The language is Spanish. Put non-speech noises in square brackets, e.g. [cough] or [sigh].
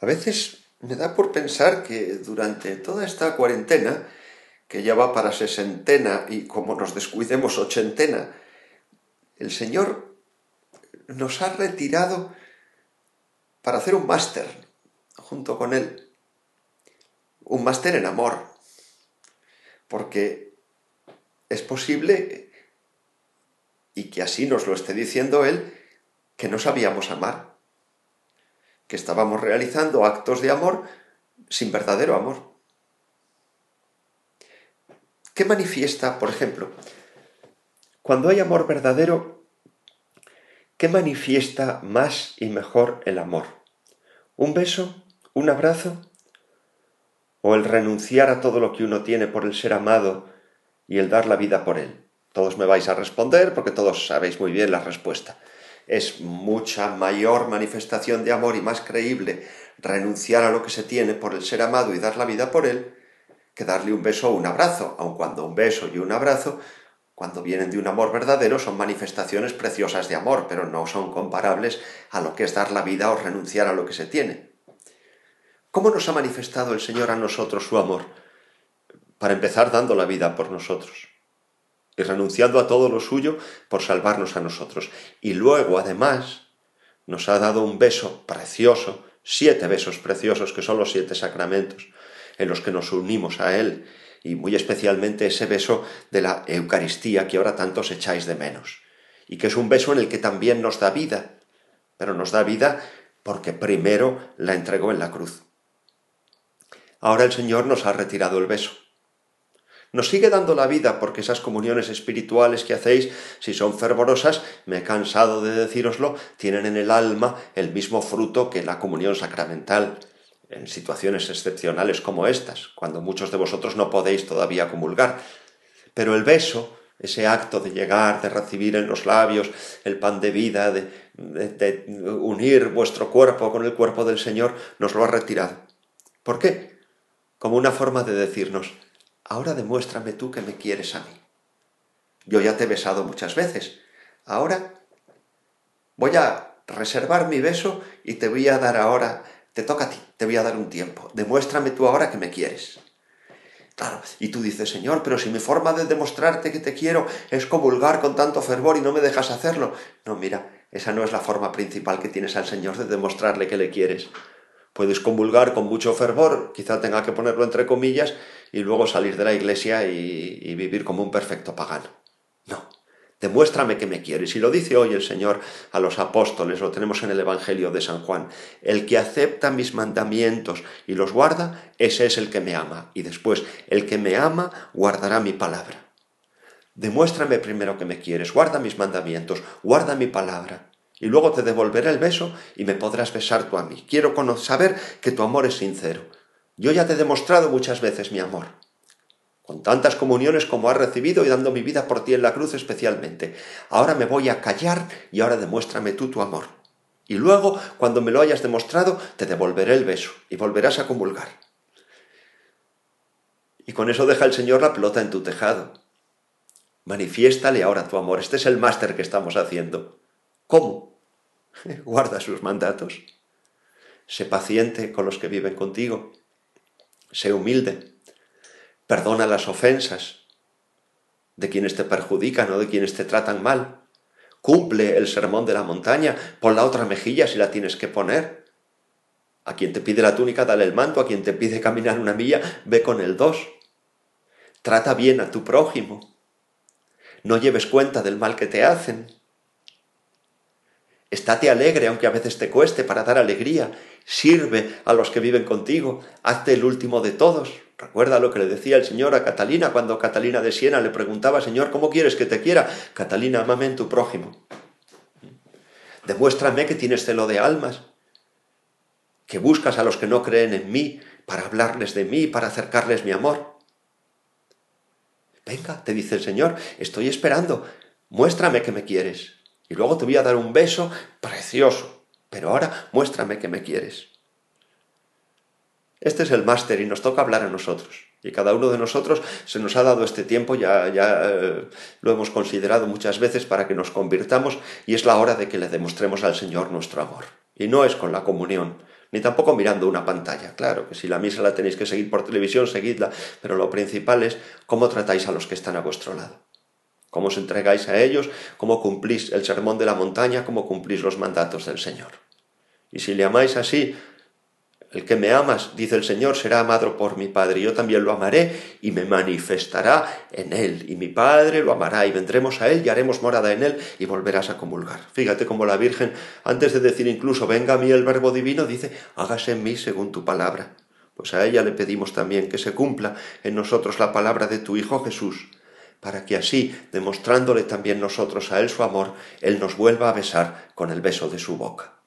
A veces me da por pensar que durante toda esta cuarentena, que ya va para sesentena y como nos descuidemos ochentena, el Señor nos ha retirado para hacer un máster junto con Él. Un máster en amor. Porque es posible, y que así nos lo esté diciendo Él, que no sabíamos amar que estábamos realizando actos de amor sin verdadero amor. ¿Qué manifiesta, por ejemplo, cuando hay amor verdadero, qué manifiesta más y mejor el amor? ¿Un beso? ¿Un abrazo? ¿O el renunciar a todo lo que uno tiene por el ser amado y el dar la vida por él? Todos me vais a responder porque todos sabéis muy bien la respuesta es mucha mayor manifestación de amor y más creíble renunciar a lo que se tiene por el ser amado y dar la vida por él que darle un beso o un abrazo, aun cuando un beso y un abrazo, cuando vienen de un amor verdadero, son manifestaciones preciosas de amor, pero no son comparables a lo que es dar la vida o renunciar a lo que se tiene. ¿Cómo nos ha manifestado el Señor a nosotros su amor? Para empezar, dando la vida por nosotros y renunciando a todo lo suyo por salvarnos a nosotros. Y luego, además, nos ha dado un beso precioso, siete besos preciosos, que son los siete sacramentos, en los que nos unimos a Él, y muy especialmente ese beso de la Eucaristía que ahora tantos echáis de menos, y que es un beso en el que también nos da vida, pero nos da vida porque primero la entregó en la cruz. Ahora el Señor nos ha retirado el beso nos sigue dando la vida porque esas comuniones espirituales que hacéis, si son fervorosas, me he cansado de decíroslo, tienen en el alma el mismo fruto que la comunión sacramental, en situaciones excepcionales como estas, cuando muchos de vosotros no podéis todavía comulgar. Pero el beso, ese acto de llegar, de recibir en los labios el pan de vida, de, de, unir vuestro cuerpo con el cuerpo del Señor, nos lo ha retirado. ¿Por qué? Como una forma de decirnos, ahora demuéstrame tú que me quieres a mí. Yo ya te he besado muchas veces, ahora voy a reservar mi beso y te voy a dar ahora, te toca a ti, te voy a dar un tiempo, demuéstrame tú ahora que me quieres. Claro, y tú dices, Señor, pero si mi forma de demostrarte que te quiero es comulgar con tanto fervor y no me dejas hacerlo. No, mira, esa no es la forma principal que tienes al Señor de demostrarle que le quieres. Puedes comulgar con mucho fervor, quizá tenga que ponerlo entre comillas, y luego salir de la iglesia y, vivir como un perfecto pagano. No, demuéstrame que me quieres. Y lo dice hoy el Señor a los apóstoles, lo tenemos en el Evangelio de San Juan. El que acepta mis mandamientos y los guarda, ese es el que me ama. Y después, el que me ama guardará mi palabra. Demuéstrame primero que me quieres, guarda mis mandamientos, guarda mi palabra. Y luego te devolveré el beso y me podrás besar tú a mí. Quiero saber que tu amor es sincero yo ya te he demostrado muchas veces mi amor, con tantas comuniones como has recibido y dando mi vida por ti en la cruz especialmente. Ahora me voy a callar y ahora demuéstrame tú tu amor. Y luego, cuando me lo hayas demostrado, te devolveré el beso y volverás a comulgar. Y con eso deja el Señor la pelota en tu tejado. Manifiéstale ahora tu amor. Este es el máster que estamos haciendo. ¿Cómo? [laughs] Guarda sus mandatos. Sé paciente con los que viven contigo. Sé humilde. Perdona las ofensas de quienes te perjudican o de quienes te tratan mal. Cumple el sermón de la montaña, pon la otra mejilla si la tienes que poner. A quien te pide la túnica, dale el manto, a quien te pide caminar una milla, ve con el dos. Trata bien a tu prójimo. No lleves cuenta del mal que te hacen. Estate alegre, aunque a veces te cueste, para dar alegría. Sirve a los que viven contigo. Hazte el último de todos. Recuerda lo que le decía el Señor a Catalina cuando Catalina de Siena le preguntaba, Señor, ¿cómo quieres que te quiera? Catalina, amame en tu prójimo. Demuéstrame que tienes celo de almas, que buscas a los que no creen en mí para hablarles de mí, para acercarles mi amor. Venga, te dice el Señor, estoy esperando, muéstrame que me quieres. Y luego te voy a dar un beso precioso. Pero ahora muéstrame que me quieres. Este es el máster y nos toca hablar a nosotros. Y cada uno de nosotros se nos ha dado este tiempo, ya, ya eh, lo hemos considerado muchas veces para que nos convirtamos y es la hora de que le demostremos al Señor nuestro amor. Y no es con la comunión, ni tampoco mirando una pantalla. Claro que si la misa la tenéis que seguir por televisión, seguidla, pero lo principal es cómo tratáis a los que están a vuestro lado. Cómo os entregáis a ellos, cómo cumplís el sermón de la montaña, cómo cumplís los mandatos del Señor. Y si le amáis así, el que me amas, dice el Señor, será amado por mi Padre. Yo también lo amaré y me manifestará en él. Y mi Padre lo amará y vendremos a él y haremos morada en él y volverás a comulgar. Fíjate cómo la Virgen, antes de decir incluso venga a mí el verbo divino, dice hágase en mí según tu palabra. Pues a ella le pedimos también que se cumpla en nosotros la palabra de tu Hijo Jesús, para que así, demostrándole también nosotros a él su amor, él nos vuelva a besar con el beso de su boca.